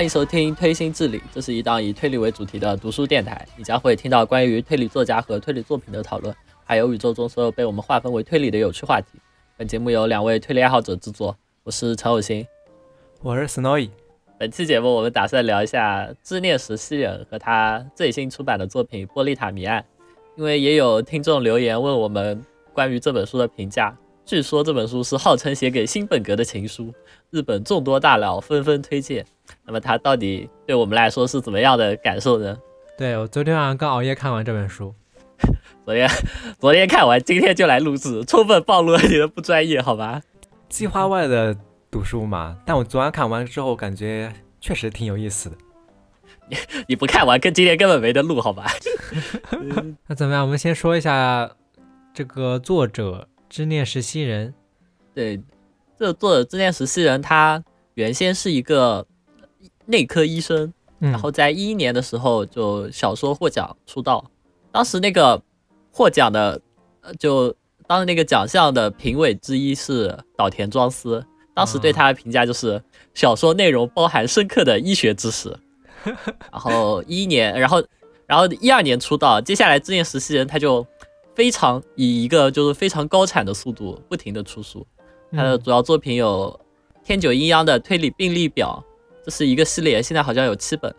欢迎收听《推心置理》，这是一档以推理为主题的读书电台。你将会听到关于推理作家和推理作品的讨论，还有宇宙中所有被我们划分为推理的有趣话题。本节目由两位推理爱好者制作，我是陈有心，我是 Snowy。本期节目我们打算聊一下知念石希人和他最新出版的作品《波丽塔谜案》，因为也有听众留言问我们关于这本书的评价。据说这本书是号称写给新本格的情书，日本众多大佬纷纷推荐。那么它到底对我们来说是怎么样的感受呢？对我昨天晚上刚熬夜看完这本书，昨天昨天看完，今天就来录制，充分暴露了你的不专业，好吧？计划外的读书嘛。但我昨晚看完之后，感觉确实挺有意思的。你你不看完，跟今天根本没得录，好吧？那怎么样？我们先说一下这个作者。之念实习人，对，这个作者之念实习人，他原先是一个内科医生，然后在一一年的时候就小说获奖出道。当时那个获奖的，呃，就当时那个奖项的评委之一是岛田庄司，当时对他的评价就是小说内容包含深刻的医学知识。然后一一年，然后然后一二年出道，接下来知念实习人他就。非常以一个就是非常高产的速度不停的出书，他的主要作品有天九阴阳的推理病例表，这是一个系列，现在好像有七本，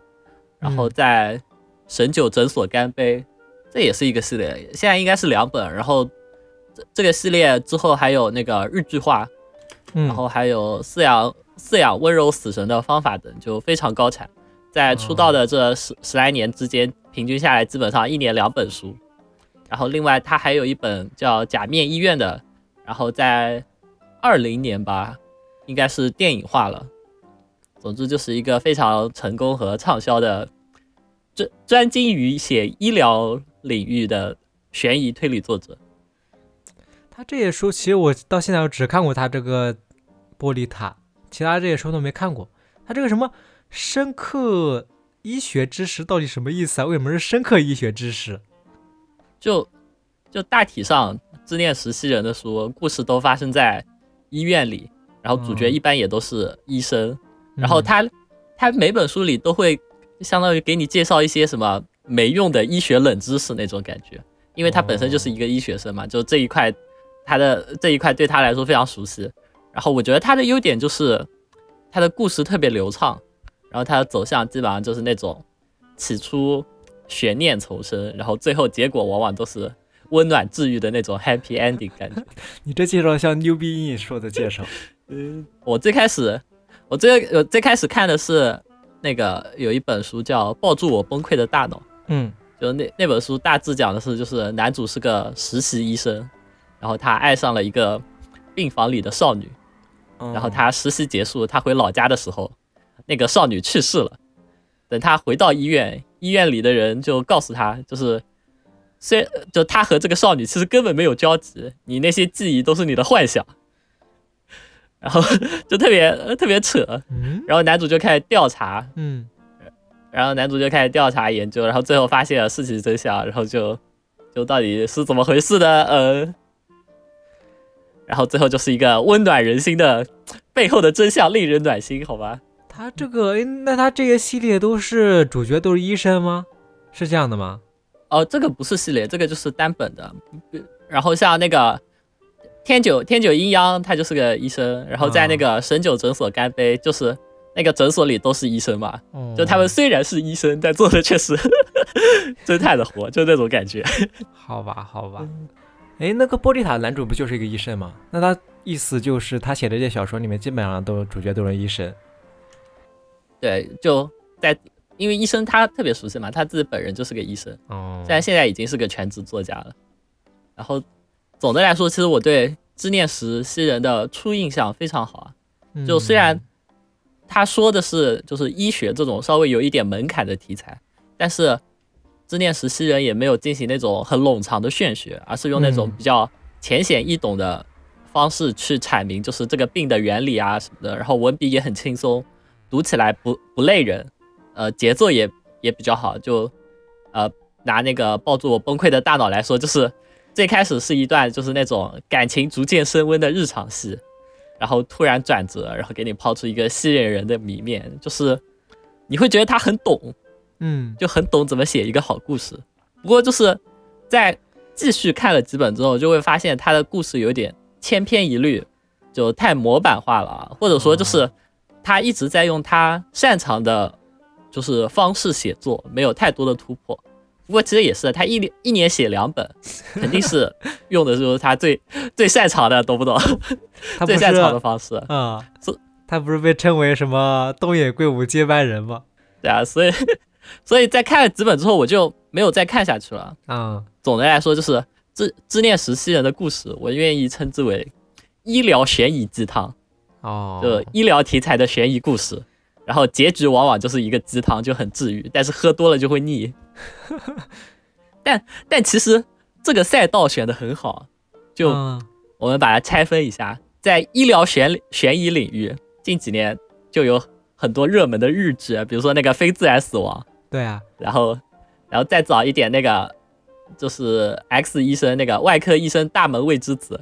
然后在神九诊所干杯，这也是一个系列，现在应该是两本，然后这这个系列之后还有那个日剧化，然后还有饲养饲养温柔死神的方法等，就非常高产，在出道的这十十来年之间，平均下来基本上一年两本书。然后，另外他还有一本叫《假面医院》的，然后在二零年吧，应该是电影化了。总之，就是一个非常成功和畅销的专专精于写医疗领域的悬疑推理作者。他这些书，其实我到现在我只看过他这个《玻璃塔》，其他这些书都没看过。他这个什么深刻医学知识到底什么意思啊？为什么是深刻医学知识？就就大体上，自恋实习人的书故事都发生在医院里，然后主角一般也都是医生，然后他他每本书里都会相当于给你介绍一些什么没用的医学冷知识那种感觉，因为他本身就是一个医学生嘛，就这一块他的这一块对他来说非常熟悉。然后我觉得他的优点就是他的故事特别流畅，然后他的走向基本上就是那种起初。悬念丛生，然后最后结果往往都是温暖治愈的那种 happy ending 感觉。你这介绍像牛逼说的介绍。嗯，我最开始，我最我最开始看的是那个有一本书叫《抱住我崩溃的大脑》。嗯，就那那本书大致讲的是，就是男主是个实习医生，然后他爱上了一个病房里的少女，然后他实习结束，他回老家的时候，那个少女去世了。等他回到医院。医院里的人就告诉他，就是，虽就他和这个少女其实根本没有交集，你那些记忆都是你的幻想，然后 就特别特别扯，然后男主就开始调查，嗯，然后男主就开始调查研究，然后最后发现了事情真相，然后就就到底是怎么回事呢，呃，然后最后就是一个温暖人心的背后的真相，令人暖心，好吧。他这个，那他这个系列都是主角都是医生吗？是这样的吗？哦，这个不是系列，这个就是单本的。然后像那个天九天九阴阳，他就是个医生。然后在那个神九诊所干杯，就是那个诊所里都是医生嘛。就他们虽然是医生，但做的却是侦探的活，就那种感觉。好吧，好吧。哎，那个玻璃塔男主不就是一个医生吗？那他意思就是他写的这些小说里面基本上都主角都是医生。对，就在因为医生他特别熟悉嘛，他自己本人就是个医生，哦，虽然现在已经是个全职作家了。然后总的来说，其实我对知念实西人的初印象非常好啊。就虽然他说的是就是医学这种稍微有一点门槛的题材，但是知念实西人也没有进行那种很冗长的玄学，而是用那种比较浅显易懂的方式去阐明就是这个病的原理啊什么的，然后文笔也很轻松。读起来不不累人，呃，节奏也也比较好。就，呃，拿那个抱住我崩溃的大脑来说，就是最开始是一段就是那种感情逐渐升温的日常戏，然后突然转折，然后给你抛出一个吸引人的谜面，就是你会觉得他很懂，嗯，就很懂怎么写一个好故事。不过就是在继续看了几本之后，就会发现他的故事有点千篇一律，就太模板化了，或者说就是他一直在用他擅长的，就是方式写作，没有太多的突破。不过其实也是，他一年一年写两本，肯定是用的就是他最 最擅长的，懂不懂？他不最擅长的方式。啊是，他不是被称为什么东野圭吾接班人吗？对啊，所以 所以在看了几本之后，我就没有再看下去了。嗯，总的来说，就是《自自恋石溪人》的故事，我愿意称之为医疗悬疑鸡汤，哦，就医疗题材的悬疑故事。然后结局往往就是一个鸡汤，就很治愈，但是喝多了就会腻。但但其实这个赛道选的很好，就嗯。我们把它拆分一下，在医疗悬悬疑领域，近几年就有很多热门的日剧，比如说那个《非自然死亡》，对啊，然后，然后再早一点那个就是 X 医生那个外科医生大门未知子，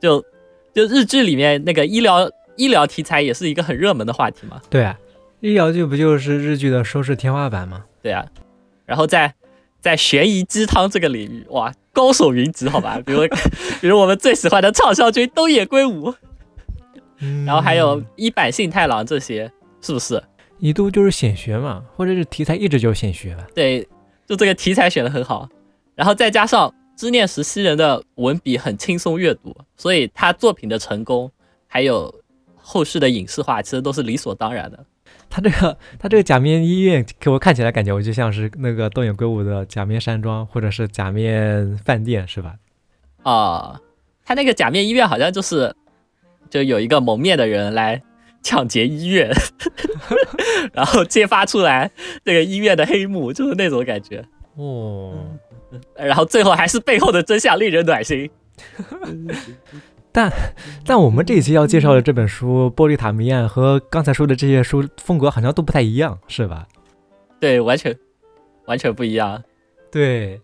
就就日剧里面那个医疗医疗题材也是一个很热门的话题嘛，对啊，医疗剧不就是日剧的收视天花板吗？对啊，然后在在悬疑鸡汤这个领域，哇，高手云集，好吧，比如比如我们最喜欢的畅销君东野圭吾，嗯然后还有一坂幸太郎这些，是不是？一度就是显学嘛，或者是题材一直就是显学吧。对，就这个题材选的很好，然后再加上知念石溪人的文笔很轻松阅读，所以他作品的成功，还有后续的影视化，其实都是理所当然的。他这个他这个假面医院给我看起来感觉我就像是那个东野圭吾的假面山庄或者是假面饭店是吧？啊、他那个假面医院好像就是，就有一个蒙面的人来抢劫医院，然后揭发出来这个医院的黑幕，就是那种感觉。哦，然后最后还是背后的真相令人暖心。但但我们这一期要介绍的这本书《波利塔谜案》和刚才说的这些书风格好像都不太一样，是吧？对，完全完全不一样。对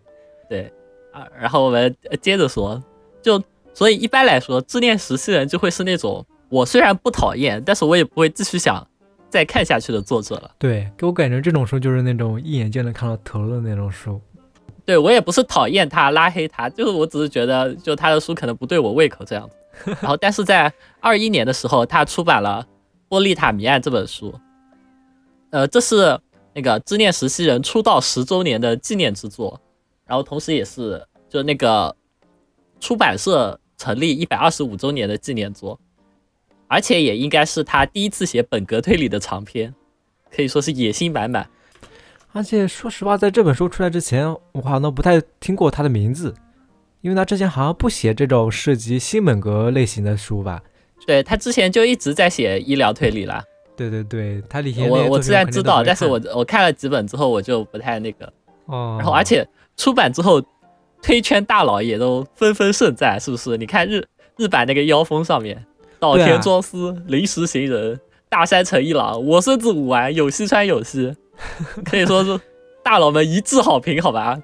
对，啊，然后我们呃接着说，就所以一般来说，自恋时期人就会是那种我虽然不讨厌，但是我也不会继续想再看下去的作者了。对，给我感觉这种书就是那种一眼就能看到头的那种书。对我也不是讨厌他、拉黑他，就是我只是觉得就他的书可能不对我胃口这样子。然后，但是在二一年的时候，他出版了《波丽塔谜案》这本书，呃，这是那个知念石溪人出道十周年的纪念之作，然后同时也是就那个出版社成立一百二十五周年的纪念作，而且也应该是他第一次写本格推理的长篇，可以说是野心满满。而且说实话，在这本书出来之前，我好像都不太听过他的名字，因为他之前好像不写这种涉及新本格类型的书吧？对他之前就一直在写医疗推理啦。对对对，他以前我我虽然知道，但是我我看了几本之后，我就不太那个。哦，然后而且出版之后，推圈大佬也都纷纷盛赞，是不是？你看日日版那个妖风上面，岛田庄司、临时行人、大山诚一郎、我孙子武丸、有西川有希，可以说是大佬们一致好评，好吧？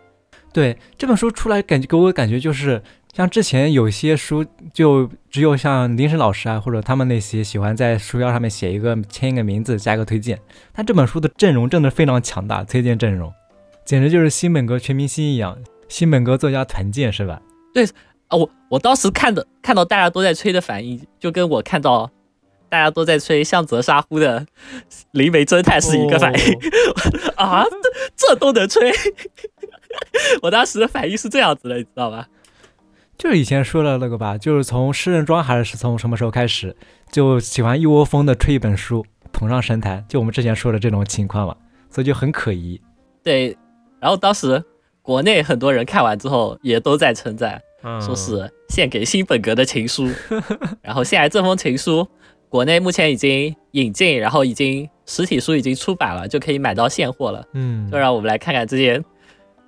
对这本书出来，感觉给我感觉就是像之前有些书，就只有像林晨老师啊，或者他们那些喜欢在书腰上面写一个签一个名字，加一个推荐。但这本书的阵容真的非常强大，推荐阵容简直就是新本格全明星一样，新本格作家团建是吧？对啊，我我当时看的看到大家都在吹的反应，就跟我看到大家都在吹向泽沙呼的灵媒侦探是一个反应。哦 啊，这这都能吹？我当时的反应是这样子的，你知道吧？就是以前说的那个吧，就是从诗人庄还是从什么时候开始，就喜欢一窝蜂的吹一本书捧上神坛，就我们之前说的这种情况嘛，所以就很可疑。对，然后当时国内很多人看完之后也都在称赞，嗯说是献给新本格的情书。然后现在这封情书，国内目前已经引进，然后已经实体书已经出版了，就可以买到现货了。嗯就，让我们来看看这些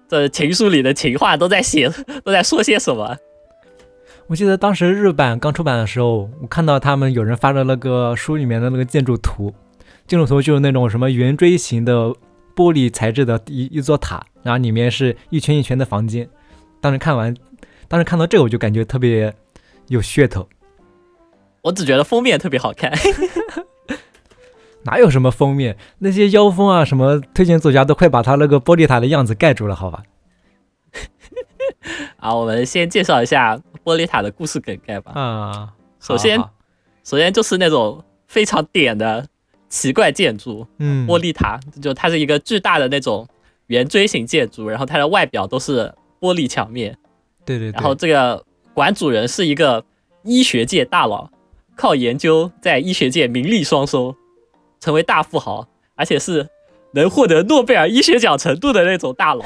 这情书里的情话都在写都在说些什么。我记得当时日版刚出版的时候，我看到他们有人发的那个书里面的那个建筑图，建筑图就是那种什么圆锥形的玻璃材质的一一座塔，然后里面是一圈一圈的房间。当时看完，当时看到这个我就感觉特别有噱头。我只觉得封面特别好看。哪有什么封面？那些妖风啊，什么推荐作家都快把他那个玻璃塔的样子盖住了，好吧？啊，我们先介绍一下玻璃塔的故事梗概吧。啊，首先，首先就是那种非常点的奇怪建筑，嗯，玻璃塔，就它是一个巨大的那种圆锥形建筑，然后它的外表都是玻璃墙面。对对。然后这个馆主人是一个医学界大佬，靠研究在医学界名利双收，成为大富豪，而且是能获得诺贝尔医学奖程度的那种大佬。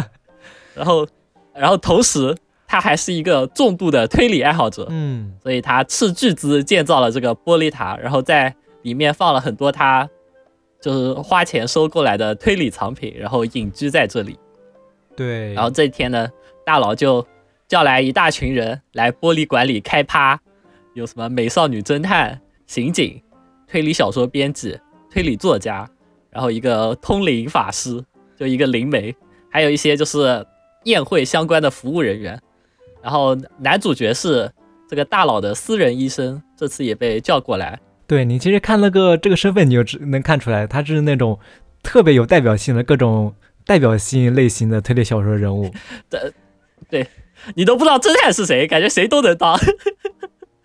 然后。然后同时，他还是一个重度的推理爱好者，嗯，所以他斥巨资建造了这个玻璃塔，然后在里面放了很多他就是花钱收购来的推理藏品，然后隐居在这里。对。然后这一天呢，大佬就叫来一大群人来玻璃馆里开趴，有什么美少女侦探、刑警、推理小说编辑、推理作家，然后一个通灵法师，就一个灵媒，还有一些就是。宴会相关的服务人员，然后男主角是这个大佬的私人医生，这次也被叫过来。对你其实看那个这个身份，你就能看出来，他是那种特别有代表性的各种代表性类型的推理小说人物。对，对你都不知道侦探是谁，感觉谁都能当，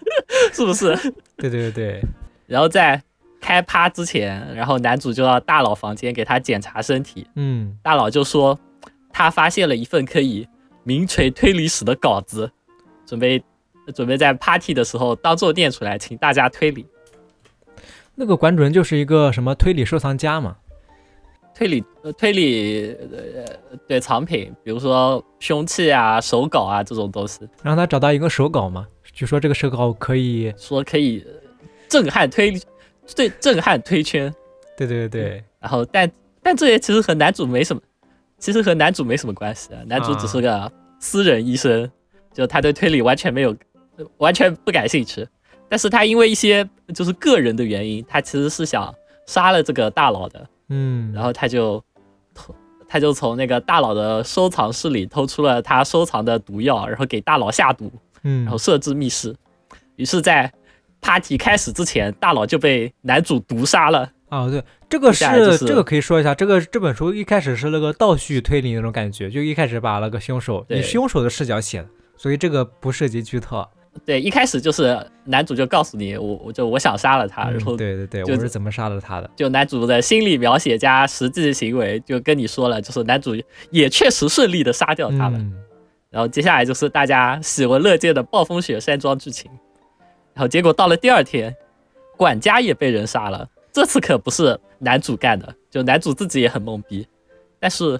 是不是？对对对对。然后在开趴之前，然后男主就到大佬房间给他检查身体。嗯，大佬就说。他发现了一份可以名垂推理史的稿子，准备准备在 party 的时候当做念出来，请大家推理。那个馆主人就是一个什么推理收藏家嘛？推理推理呃对藏品，比如说凶器啊、手稿啊这种东西。让他找到一个手稿嘛，据说这个手稿可以说可以震撼推理，对震撼推圈。对对对对。然后但但这些其实和男主没什么。其实和男主没什么关系啊，男主只是个私人医生，就他对推理完全没有，完全不感兴趣。但是他因为一些就是个人的原因，他其实是想杀了这个大佬的，嗯，然后他就偷，他就从那个大佬的收藏室里偷出了他收藏的毒药，然后给大佬下毒，嗯，然后设置密室，于是，在 party 开始之前，大佬就被男主毒杀了。啊，对，这个是这个可以说一下，这个这本书一开始是那个倒叙推理那种感觉，就一开始把那个凶手以凶手的视角写的，所以这个不涉及剧透。对，一开始就是男主就告诉你，我我就我想杀了他，然后对对对，我是怎么杀了他的？就男主的心理描写加实际行为，就跟你说了，就是男主也确实顺利的杀掉他了。然后接下来就是大家喜闻乐见的暴风雪山庄剧情，然后结果到了第二天，管家也被人杀了。这次可不是男主干的，就男主自己也很懵逼，但是，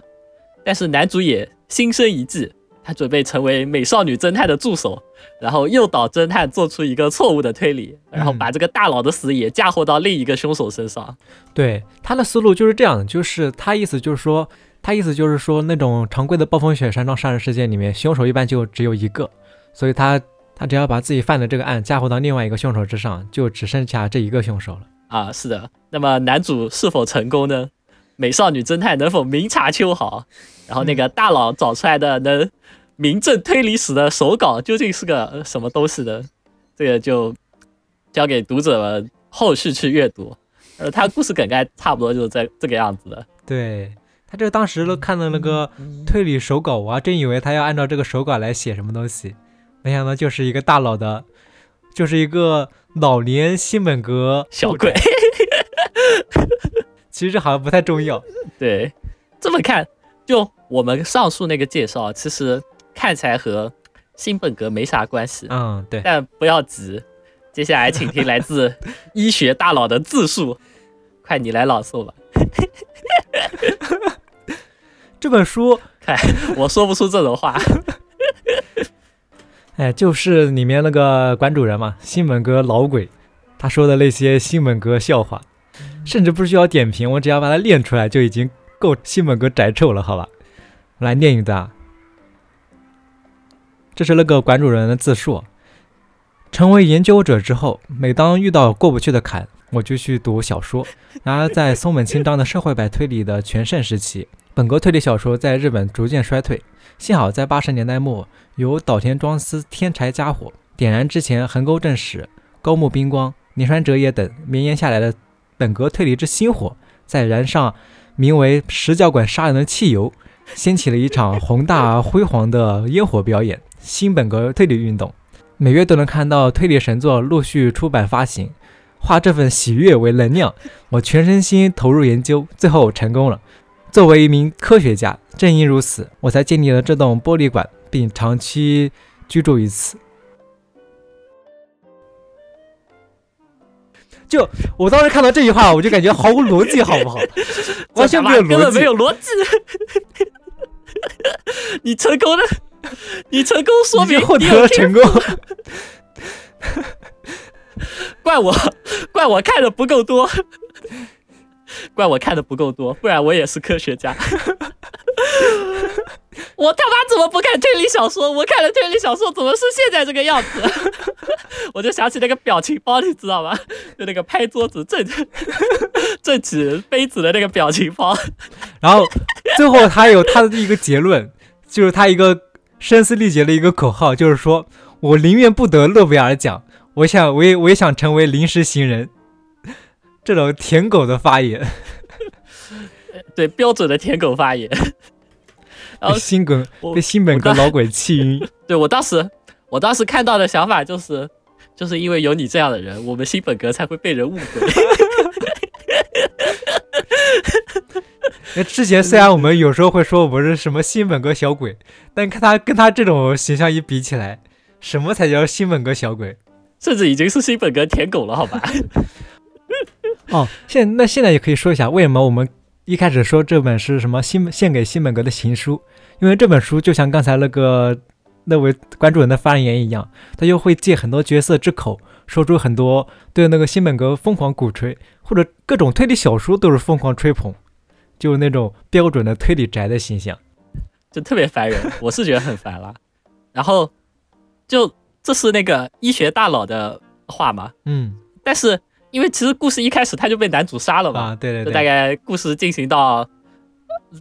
但是男主也心生一计，他准备成为美少女侦探的助手，然后诱导侦探做出一个错误的推理，然后把这个大佬的死也嫁祸到另一个凶手身上。对他的思路就是这样，就是他意思就是说，他意思就是说，那种常规的暴风雪山庄杀人事件里面，凶手一般就只有一个，所以他他只要把自己犯的这个案嫁祸到另外一个凶手之上，就只剩下这一个凶手了。啊，是的。那么男主是否成功呢？美少女侦探能否明察秋毫？然后那个大佬找出来的能名正推理史的手稿究竟是个什么东西呢？这个就交给读者们后续去阅读。呃，他故事梗概差不多就是这这个样子的。对他这当时都看到那个推理手稿，我还真以为他要按照这个手稿来写什么东西，没想到就是一个大佬的，就是一个。老年新本格小鬼，其实好像不太重要。对，这么看，就我们上述那个介绍，其实看起来和新本格没啥关系。嗯，对。但不要急，接下来请听来自医学大佬的自述，快你来朗诵吧。这本书，看我说不出这种话。哎，就是里面那个馆主人嘛，新本哥老鬼，他说的那些新本哥笑话，甚至不需要点评，我只要把它念出来就已经够新本哥宅臭了，好吧？来念一段，这是那个馆主人的自述。成为研究者之后，每当遇到过不去的坎，我就去读小说。然而，在松本清张的社会派推理的全盛时期，本格推理小说在日本逐渐衰退。幸好在八十年代末，由岛田庄司添柴加火，点燃之前横沟正史、高木彬光、年川哲也等绵延下来的本格推理之星火，在燃上名为“十角馆杀人”的汽油，掀起了一场宏大而辉煌的烟火表演——新本格推理运动。每月都能看到推理神作陆续出版发行，化这份喜悦为能量，我全身心投入研究，最后成功了。作为一名科学家，正因如此，我才建立了这栋玻璃馆，并长期居住于此。就我当时看到这句话，我就感觉毫无逻辑，好不好？完全没有逻辑，没有逻辑。你成功的，你成功说明获得了成功。怪我，怪我看的不够多。怪我看的不够多，不然我也是科学家。我他妈怎么不看推理小说？我看了推理小说，怎么是现在这个样子？我就想起那个表情包，你知道吗？就那个拍桌子、正正起杯子的那个表情包。然后最后他有他的一个结论，就是他一个声嘶力竭的一个口号，就是说我宁愿不得诺贝尔奖，我想我也我也想成为临时行人。这种舔狗的发言，对标准的舔狗发言。然后新本被新本格老鬼气晕。对我当时，我当时看到的想法就是，就是因为有你这样的人，我们新本格才会被人误会。那之前虽然我们有时候会说我们是什么新本格小鬼，但看他跟他这种形象一比起来，什么才叫新本格小鬼？甚至已经是新本格舔狗了，好吧？哦，现那现在也可以说一下，为什么我们一开始说这本是什么新献给新本格的情书？因为这本书就像刚才那个那位关注人的发言一样，他就会借很多角色之口，说出很多对那个新本格疯狂鼓吹，或者各种推理小说都是疯狂吹捧，就是那种标准的推理宅的形象，就特别烦人。我是觉得很烦了。然后就这是那个医学大佬的话嘛？嗯，但是。因为其实故事一开始他就被男主杀了嘛，啊对对对，大概故事进行到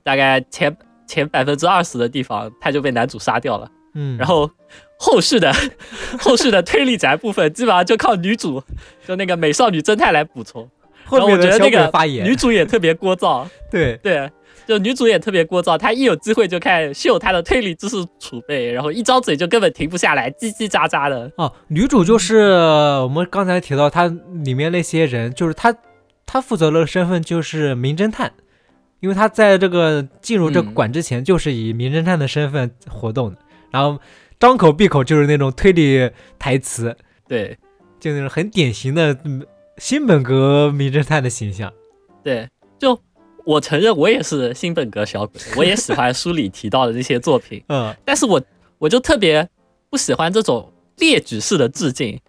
大概前前百分之二十的地方，他就被男主杀掉了，嗯，然后后续的 后续的推理宅部分基本上就靠女主，就那个美少女侦探来补充，然后我觉得那个女主也特别聒噪，对。对。就女主也特别聒噪，她一有机会就开始秀她的推理知识储备，然后一张嘴就根本停不下来，叽叽喳喳的。哦，女主就是我们刚才提到她里面那些人，就是她，她负责的身份就是名侦探，因为她在这个进入这个馆之前就是以名侦探的身份活动的，然后张口闭口就是那种推理台词，对，就那种很典型的新本格名侦探的形象，对，就。我承认我也是新本格小鬼，我也喜欢书里提到的这些作品，嗯，但是我我就特别不喜欢这种列举式的致敬，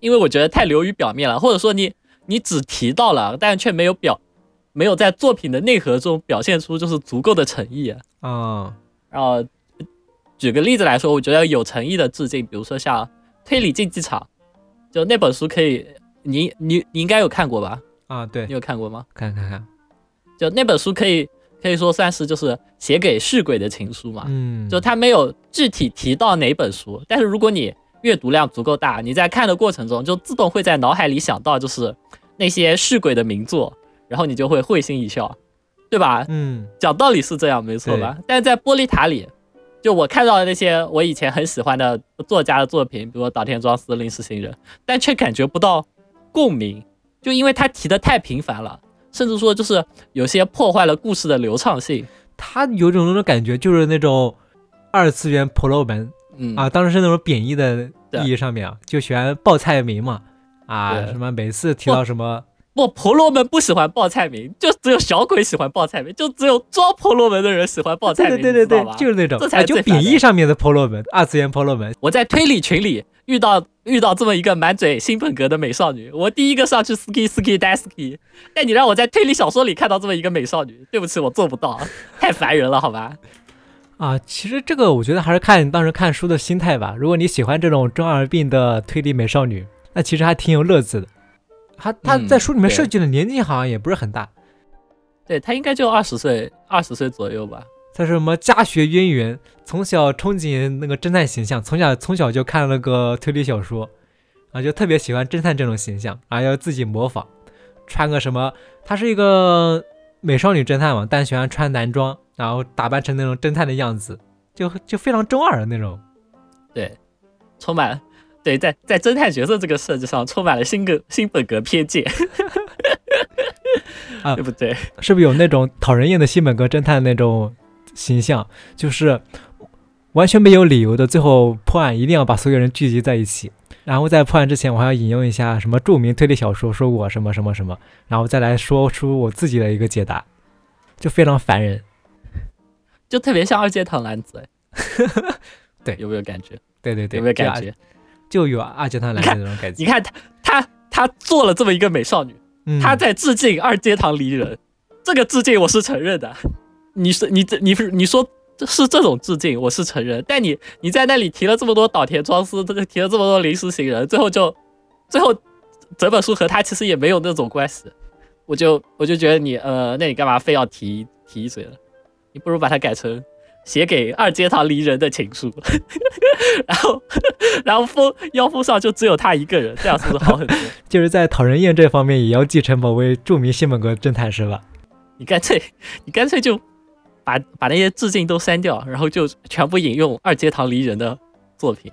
因为我觉得太流于表面了，或者说你你只提到了，但却没有表没有在作品的内核中表现出就是足够的诚意啊。然后举个例子来说，我觉得有诚意的致敬，比如说像推理竞技场，就那本书可以，你你你应该有看过吧？啊，对，你有看过吗？看看看。就那本书可以可以说算是就是写给续鬼的情书嘛，嗯，就他没有具体提到哪本书，但是如果你阅读量足够大，你在看的过程中就自动会在脑海里想到就是那些续鬼的名作，然后你就会会心一笑，对吧？嗯，讲道理是这样，没错吧？但是在玻璃塔里，就我看到的那些我以前很喜欢的作家的作品，比如岛田庄司、临时行人，但却感觉不到共鸣，就因为他提的太频繁了。甚至说，就是有些破坏了故事的流畅性。他有种那种感觉，就是那种二次元婆罗门，嗯。啊，当时是那种贬义的意义上面啊，就喜欢报菜名嘛，啊，什么每次提到什么，不，婆罗门不喜欢报菜名，就只有小鬼喜欢报菜名，就只有装婆罗门的人喜欢报菜名，对对对对，就是那种，啊，就贬义上面的婆罗门，二次元婆罗门。我在推理群里遇到。遇到这么一个满嘴新本格的美少女，我第一个上去 ski ski daski。但你让我在推理小说里看到这么一个美少女，对不起，我做不到，太烦人了，好吧？啊，其实这个我觉得还是看当时看书的心态吧。如果你喜欢这种中二病的推理美少女，那其实还挺有乐子的。她她在书里面设计的年纪好像也不是很大，对他应该就二十岁，二十岁左右吧。他是什么家学渊源，从小憧憬那个侦探形象，从小从小就看那个推理小说，啊，就特别喜欢侦探这种形象，啊，要自己模仿。穿个什么，他是一个美少女侦探嘛，但喜欢穿男装，然后打扮成那种侦探的样子，就就非常中二的那种。对，充满对在在侦探角色这个设置上充满了新格新本格偏见，啊对不对？是不是有那种讨人厌的新本格侦探那种形象？就是完全没有理由的，最后破案一定要把所有人聚集在一起。然后在破案之前，我还要引用一下什么著名推理小说，说我什么什么什么，然后再来说出我自己的一个解答，就非常烦人。就特别像二阶堂男子，哎对有没有感觉？对对对，有没有感觉？就有二阶堂来的那种感觉。你看他他他做了这么一个美少女，嗯他在致敬二阶堂离人，这个致敬我是承认的。你是你这你是你说是这种致敬，我是承认。但你你在那里提了这么多岛田庄司，这个提了这么多临时行人，最后就最后整本书和他其实也没有那种关系。我就我就觉得你呃，那你干嘛非要提提一嘴呢？你不如把它改成写给二阶堂离人的情书，然后 然后封腰封上就只有他一个人，这样是不是好很多？就是在讨人厌这方面也要继承某位著名新本格侦探是吧？你干脆你干脆就把把那些致敬都删掉，然后就全部引用二阶堂离人的作品，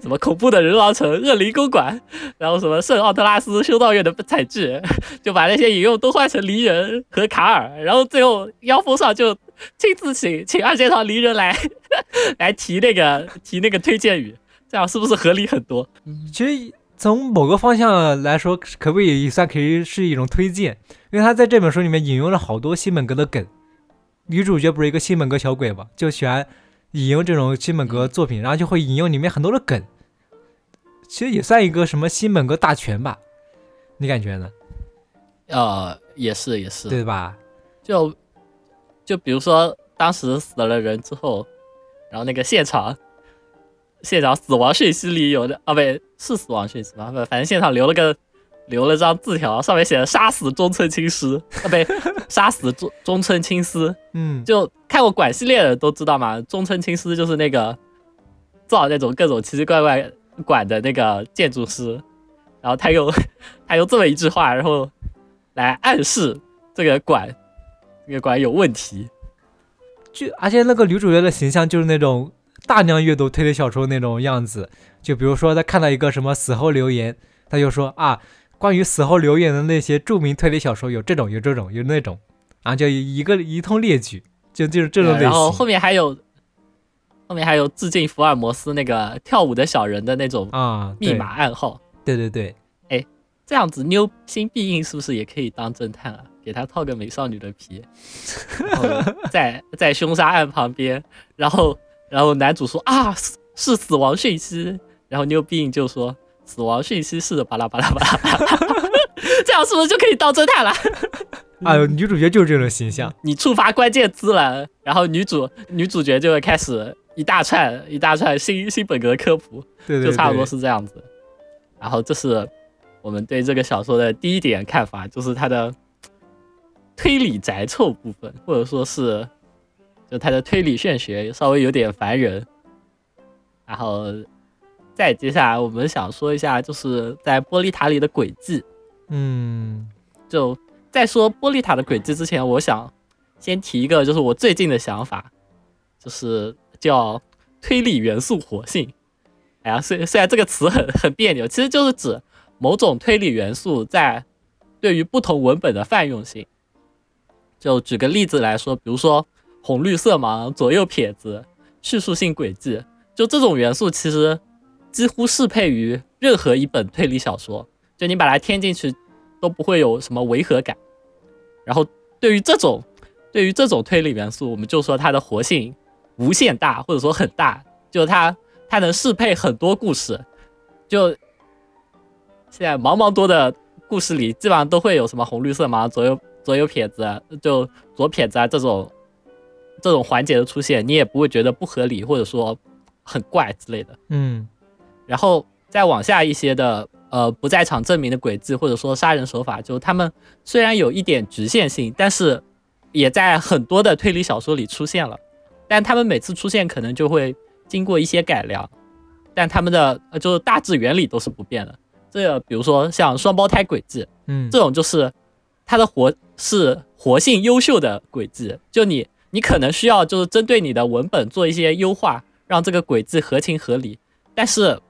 什么恐怖的人狼城、恶灵公馆，然后什么圣奥特拉斯修道院的彩制，就把那些引用都换成离人和卡尔，然后最后腰封上就亲自请请二阶堂离人来 来提那个提那个推荐语，这样是不是合理很多？其实从某个方向来说，可不可以也算可以是一种推荐？因为他在这本书里面引用了好多新本格的梗。女主角不是一个新本格小鬼嘛，就喜欢引用这种新本格作品，然后就会引用里面很多的梗。其实也算一个什么新本格大全吧？你感觉呢？呃，也是也是，对吧？就就比如说当时死了人之后，然后那个现场现场死亡讯息里有的啊，不对是死亡讯息吧？不，反正现场留了个留了张字条，上面写的“杀死中村青司”啊，不对，杀死中中村青司。嗯，就看过管系列的都知道嘛，中村青司就是那个造那种各种奇奇怪怪馆的那个建筑师，然后他用 他用这么一句话，然后来暗示这个馆这个馆有问题。就而且那个女主角的形象就是那种大量阅读推理小说那种样子。就比如说，她看到一个什么死后留言，她就说啊，关于死后留言的那些著名推理小说有这种有这种有那种，然后就一个一通列举，就就是这种类型。然后后面还有后面还有致敬福尔摩斯那个跳舞的小人的那种啊，密码暗号。对对对，哎这样子，妞心必应是不是也可以当侦探啊？给他套个美少女的皮，然后在在凶杀案旁边，然后然后男主说啊是是死亡讯息，然后妞必应就说死亡讯息是巴拉巴拉巴拉巴拉，这样是不是就可以当侦探了？啊，女主角就是这种形象。你触发关键字了，然后女主女主角就会开始一大串一大串新新本格科普，对对对，就差不多是这样子。然后这是我们对这个小说的第一点看法，就是它的推理宅臭部分，或者说是就他的推理玄学稍微有点烦人。然后再接下来我们想说一下，就是在玻璃塔里的轨迹。嗯就在说玻璃塔的轨迹之前，我想先提一个，就是我最近的想法，就是叫推理元素活性。哎呀，虽虽然这个词很很别扭，其实就是指某种推理元素在对于不同文本的泛用性。就举个例子来说，比如说红绿色盲、左右撇子、叙述性轨迹，就这种元素其实几乎适配于任何一本推理小说。就你把它添进去，都不会有什么违和感。然后对于这种对于这种推理元素，我们就说它的活性无限大，或者说很大，就它它能适配很多故事。就现在茫茫多的故事里，基本上都会有什么红绿色盲、左右左右撇子，就左撇子啊这种这种环节的出现，你也不会觉得不合理，或者说很怪之类的。嗯然后再往下一些的呃不在场证明的轨迹，或者说杀人手法，就他们虽然有一点局限性，但是也在很多的推理小说里出现了。但他们每次出现可能就会经过一些改良，但他们的呃就是大致原理都是不变的。这个比如说像双胞胎轨迹，嗯，这种就是它的活是活性优秀的轨迹，就你你可能需要就是针对你的文本做一些优化，让这个轨迹合情合理，但是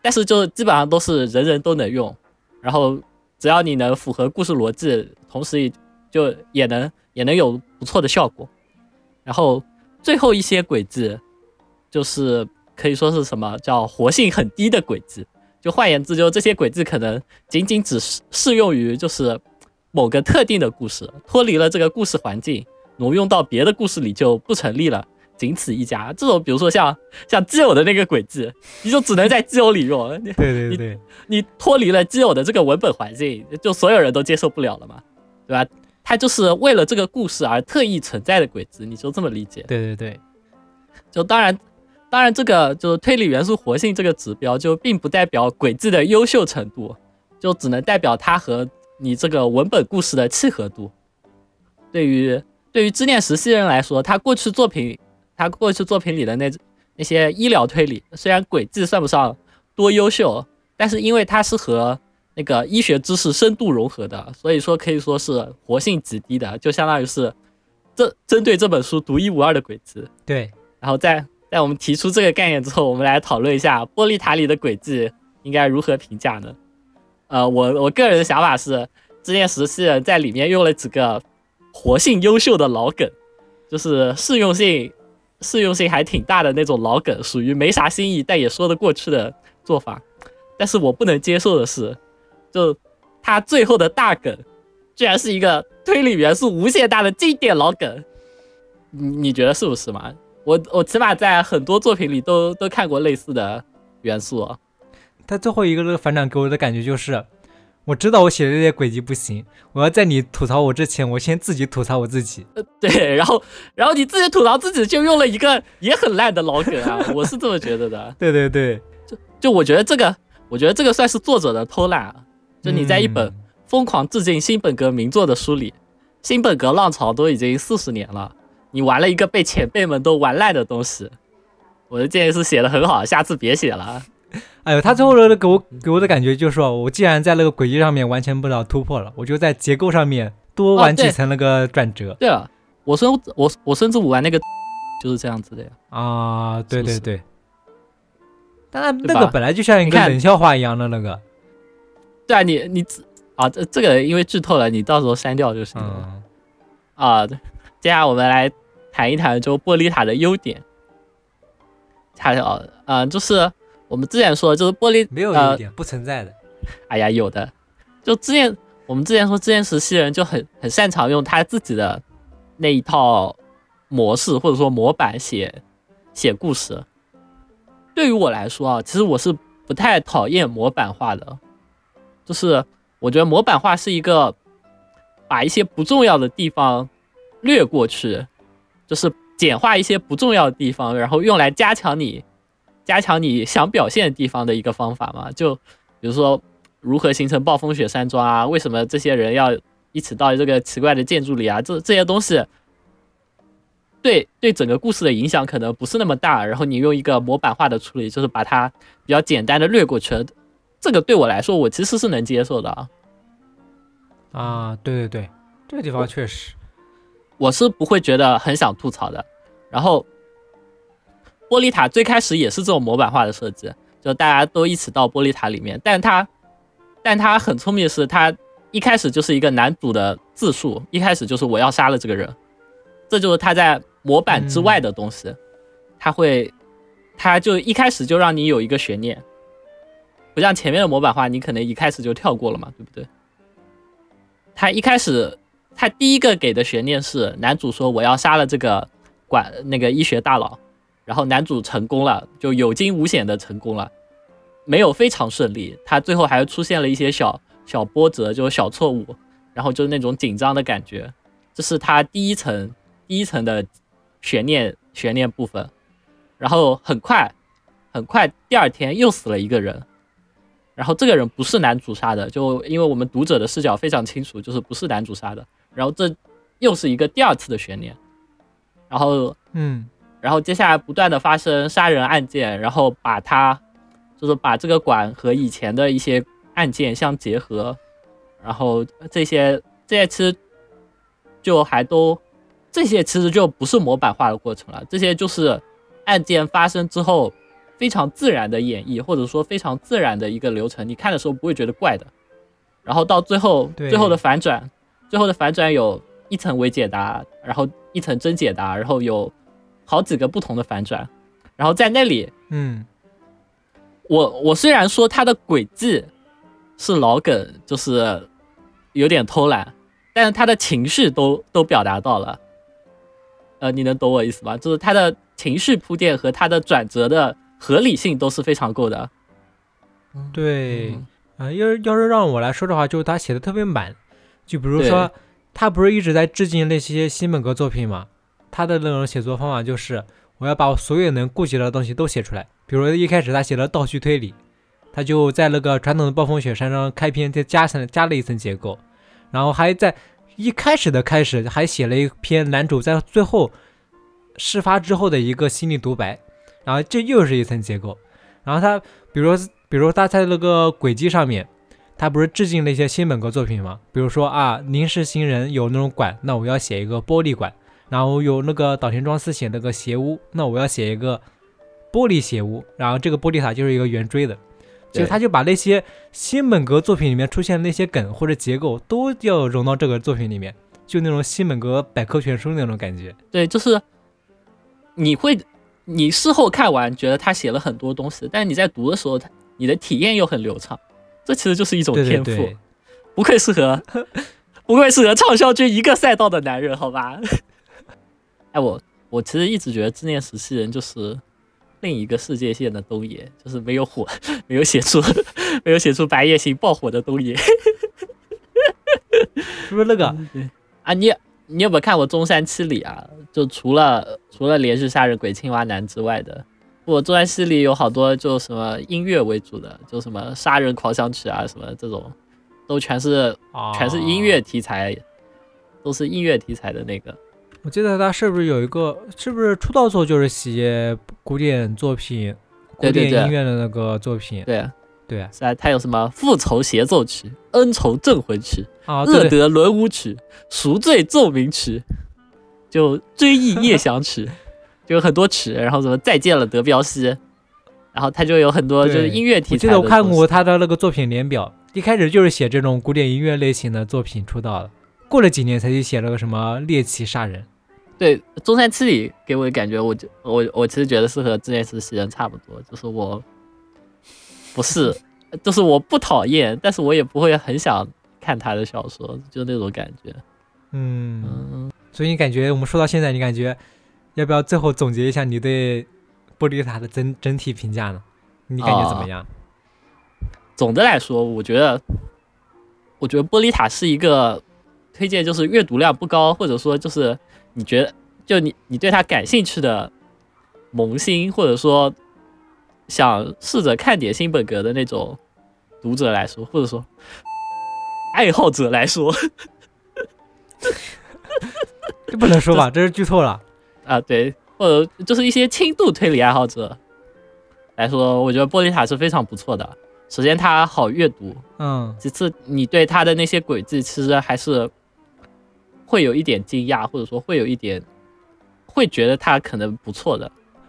但是就基本上都是人人都能用，然后只要你能符合故事逻辑，同时也就也能也能有不错的效果，然后最后一些轨迹就是可以说是什么叫活性很低的轨迹。就换言之，就这些轨迹可能仅仅只适适用于就是某个特定的故事，脱离了这个故事环境，挪用到别的故事里就不成立了，仅此一家。这种比如说像像基友的那个轨迹，你就只能在基友里用。对对对，你脱离了基友的这个文本环境，就所有人都接受不了了嘛，对吧？它就是为了这个故事而特意存在的轨迹，你就这么理解？对对对，就当然。当然，这个就是推理元素活性这个指标，就并不代表轨迹的优秀程度，就只能代表它和你这个文本故事的契合度。对于对于知念实习人来说，他过去作品他过去作品里的那那些医疗推理，虽然轨迹算不上多优秀，但是因为它是和那个医学知识深度融合的，所以说可以说是活性极低的，就相当于是这针对这本书独一无二的轨迹。对，然后在。在我们提出这个概念之后，我们来讨论一下玻璃塔里的轨迹应该如何评价呢？呃，我我个人的想法是，这件实习人在里面用了几个活性优秀的老梗，就是适用性适用性还挺大的那种老梗，属于没啥新意但也说得过去的做法。但是我不能接受的是，就他最后的大梗，居然是一个推理元素无限大的经典老梗，你你觉得是不是嘛？我我起码在很多作品里都都看过类似的元素。他最后一个这个反转给我的感觉就是，我知道我写的这些轨迹不行，我要在你吐槽我之前，我先自己吐槽我自己。呃，对，然后然后你自己吐槽自己，就用了一个也很烂的老梗啊，我是这么觉得的。对对对，就就我觉得这个，我觉得这个算是作者的偷懒啊。就你在一本疯狂致敬新本格名作的书里，新本格浪潮都已经四十年了。你玩了一个被前辈们都玩烂的东西，我的建议是写的很好，下次别写了。哎呦，他最后的给我给我的感觉就是说，我既然在那个轨迹上面完成不了突破了，我就在结构上面多玩几层那个转折。对啊，我孙我我孙子武玩那个就是这样子的呀。啊，对对对。当然，那个本来就像一个冷笑话一样的那个。对啊，你你啊，这这个因为剧透了，你到时候删掉就行了。啊，接下来我们来。谈一谈就玻璃塔的优点，恰巧，嗯，就是我们之前说的，就是玻璃没有优点，不存在的。哎呀，有的，就之前我们之前说，之前实习人就很很擅长用他自己的那一套模式或者说模板写写故事。对于我来说啊，其实我是不太讨厌模板化的，就是我觉得模板化是一个把一些不重要的地方略过去。就是简化一些不重要的地方，然后用来加强你加强你想表现的地方的一个方法嘛。就比如说如何形成暴风雪山庄啊，为什么这些人要一起到这个奇怪的建筑里啊？这这些东西对对整个故事的影响可能不是那么大。然后你用一个模板化的处理，就是把它比较简单的略过去了。这个对我来说，我其实是能接受的啊。啊，对对对，这个地方确实。我是不会觉得很想吐槽的。然后，玻璃塔最开始也是这种模板化的设计，就大家都一起到玻璃塔里面。但他，但他很聪明的是，他一开始就是一个男主的自述，一开始就是我要杀了这个人，这就是他在模板之外的东西。他会，他就一开始就让你有一个悬念，不像前面的模板化，你可能一开始就跳过了嘛，对不对？他一开始。他第一个给的悬念是男主说我要杀了这个管那个医学大佬，然后男主成功了，就有惊无险的成功了，没有非常顺利，他最后还出现了一些小小波折，就是小错误，然后就是那种紧张的感觉，这是他第一层第一层的悬念悬念部分，然后很快很快第二天又死了一个人。然后这个人不是男主杀的，就因为我们读者的视角非常清楚，就是不是男主杀的。然后这又是一个第二次的悬念，然后嗯，然后接下来不断的发生杀人案件，然后把它就是把这个馆和以前的一些案件相结合，然后这些这些其实就还都这些其实就不是模板化的过程了，这些就是案件发生之后非常自然的演绎，或者说非常自然的一个流程，你看的时候不会觉得怪的。然后到最后最后的反转，最后的反转有一层伪解答，然后一层真解答，然后有好几个不同的反转，然后在那里。嗯，我我虽然说他的轨迹是老梗，就是有点偷懒，但是他的情绪都都表达到了。呃，你能懂我意思吧？就是他的情绪铺垫和他的转折的合理性都是非常够的。对，嗯啊、要是要是让我来说的话，就是他写的特别满，就比如说他不是一直在致敬那些新本格作品嘛，他的那种写作方法就是我要把我所有能顾及到的东西都写出来，比如一开始他写了倒叙推理，他就在那个传统的暴风雪山上开篇再加上加了一层结构，然后还在一开始的开始还写了一篇男主在最后事发之后的一个心理独白，然后这又是一层结构，然后他比如比如他在那个轨迹上面，他不是致敬了一些新本格作品吗？比如说啊，凝视新人有那种馆，那我要写一个玻璃馆，然后有那个岛田庄司写那个斜屋，那我要写一个玻璃斜屋，然后这个玻璃塔就是一个圆锥的，就对他就把那些新本格作品里面出现的那些梗或者结构都要融到这个作品里面，就那种新本格百科全书那种感觉。对，就是你会，你事后看完觉得他写了很多东西，但是你在读的时候，他你的体验又很流畅，这其实就是一种对对天赋。对，不愧适合，不愧适合畅销君一个赛道的男人，好吧？哎，我我其实一直觉得志念时期人就是另一个世界线的东野，就是没有火，没有写出 没有写出白夜行爆火的东野是不是那个？啊！你你有没有看过中山七里啊？就除了除了连续杀人鬼青蛙男之外的，我中山七里有好多就什么音乐为主的，就什么杀人狂想曲啊什么这种，都全是全是音乐哦。题材，都是音乐题材的那个。我记得他是不是有一个，是不是出道作就是写古典作品、古典对对对音乐的那个作品？对啊，对啊，是啊，他有什么复仇协奏曲、恩仇镇魂曲、啊，对对恶德伦舞曲、赎罪奏鸣曲，就追忆夜想曲，就有很多曲，然后什么再见了德彪西，然后他就有很多就是音乐题材我记得我看过他的那个作品年表，一开始就是写这种古典音乐类型的作品出道的，过了几年才去写了个什么猎奇杀人。对中山七里给我的感觉，我就我我其实觉得是和这件事袭人差不多，就是我不是，就是我不讨厌，但是我也不会很想看他的小说，就那种感觉。嗯，嗯，所以你感觉我们说到现在，你感觉要不要最后总结一下你对玻璃塔的整整体评价呢？你感觉怎么样？总的来说，我觉得，我觉得玻璃塔是一个推荐，就是阅读量不高，或者说就是你觉得就你你对他感兴趣的萌新，或者说想试着看点新本格的那种读者来说，或者说爱好者来说，这不能说吧，这是剧透了。啊，对，或者就是一些轻度推理爱好者来说，我觉得玻璃塔是非常不错的。首先，它好阅读，嗯，其次，你对它的那些轨迹，其实还是会有一点惊讶，或者说会有一点会觉得它可能不错的。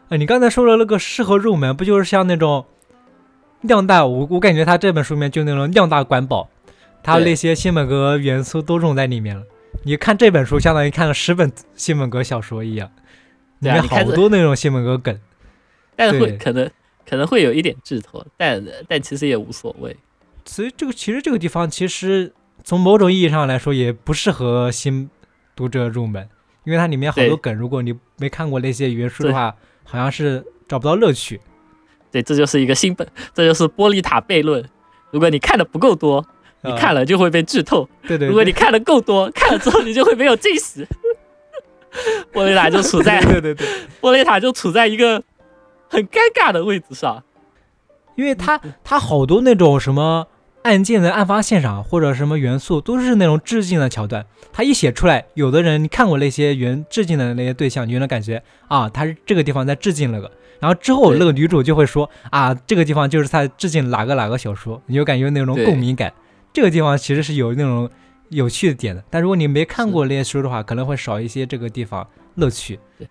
哎，你刚才说的那个适合入门，不就是像那种量大？我我感觉他这本书里面就那种量大管饱，他那些新本格元素都融在里面了。你看这本书，相当于看了十本新本格小说一样，里面好多那种新本格梗。但是会可能可能会有一点剧透，但但其实也无所谓。所以这个其实这个地方其实从某种意义上来说也不适合新读者入门，因为它里面好多梗，如果你没看过那些原书的话，好像是找不到乐趣。对，这就是一个新本，这就是玻璃塔悖论。如果你看的不够多，你呃看了就会被剧透；对对，对如果你看的够多，看了之后你就会没有惊喜。玻璃塔就处在对对对，玻璃塔就处在一个很尴尬的位置上。因为它它好多那种什么案件的案发现场或者什么元素都是那种致敬的桥段，他一写出来，有的人你看过那些原致敬的那些对象，你就能感觉啊，他是这个地方在致敬那个，然后之后那个女主就会说啊，这个地方就是在致敬哪个哪个小说，你就感觉那种共鸣感。这个地方其实是有那种有趣的点的，但如果你没看过那些书的话，可能会少一些这个地方乐趣。对，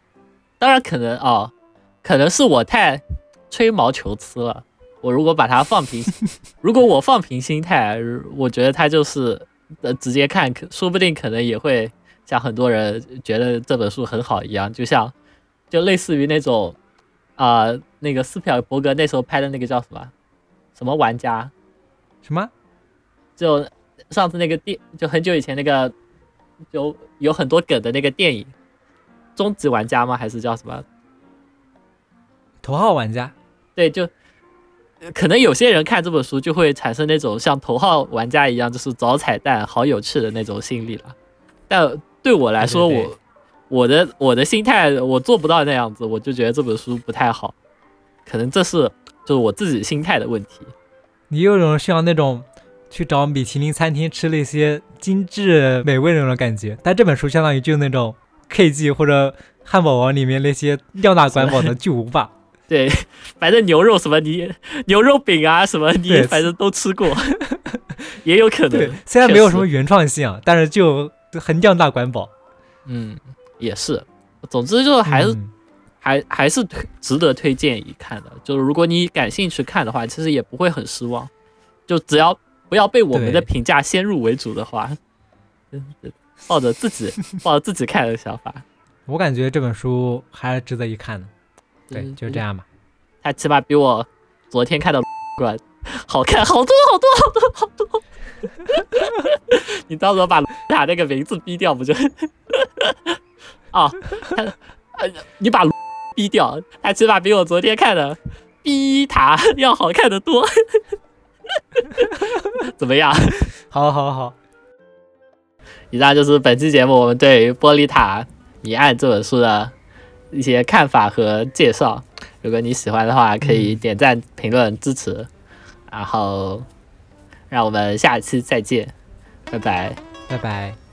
当然可能啊，可能是我太吹毛求疵了。我如果把它放平，如果我放平心态，我觉得它就是呃直接看，说不定可能也会像很多人觉得这本书很好一样，就像就类似于那种。啊，那个斯皮尔伯格那时候拍的那个叫什么？什么玩家？什么？就上次那个电，就很久以前那个，就有很多梗的那个电影，《终极玩家》吗？还是叫什么？头号玩家？对，就可能有些人看这本书就会产生那种像头号玩家一样，就是找彩蛋、好有趣的那种心理了。但对我来说，我。我的我的心态，我做不到那样子，我就觉得这本书不太好，可能这是就是我自己心态的问题。你有种像那种去找米其林餐厅吃那些精致美味那种感觉，但这本书相当于就那种 K G 或者汉堡王里面那些量大管饱的巨无霸。对，反正牛肉什么你牛肉饼啊什么你反正都吃过，也有可能。虽然没有什么原创性啊，但是就很量大管饱。嗯。也是，总之就是还是还还是值得推荐一看的。就是如果你感兴趣看的话，其实也不会很失望。就只要不要被我们的评价先入为主的话，抱着自己抱着自己看的想法，我感觉这本书还是值得一看的。对，就这样吧。他起码比我昨天看的馆好看好多好多好多好多。你到时候把塔那个名字逼掉不就？啊，呃，你把逼掉，他起码比我昨天看的逼塔要好看的多，怎么样？好，好，好。以上就是本期节目我们对《玻璃塔谜案》这本书的一些看法和介绍。如果你喜欢的话，可以点赞、评论支持。然后，让我们下期再见，拜拜，拜拜。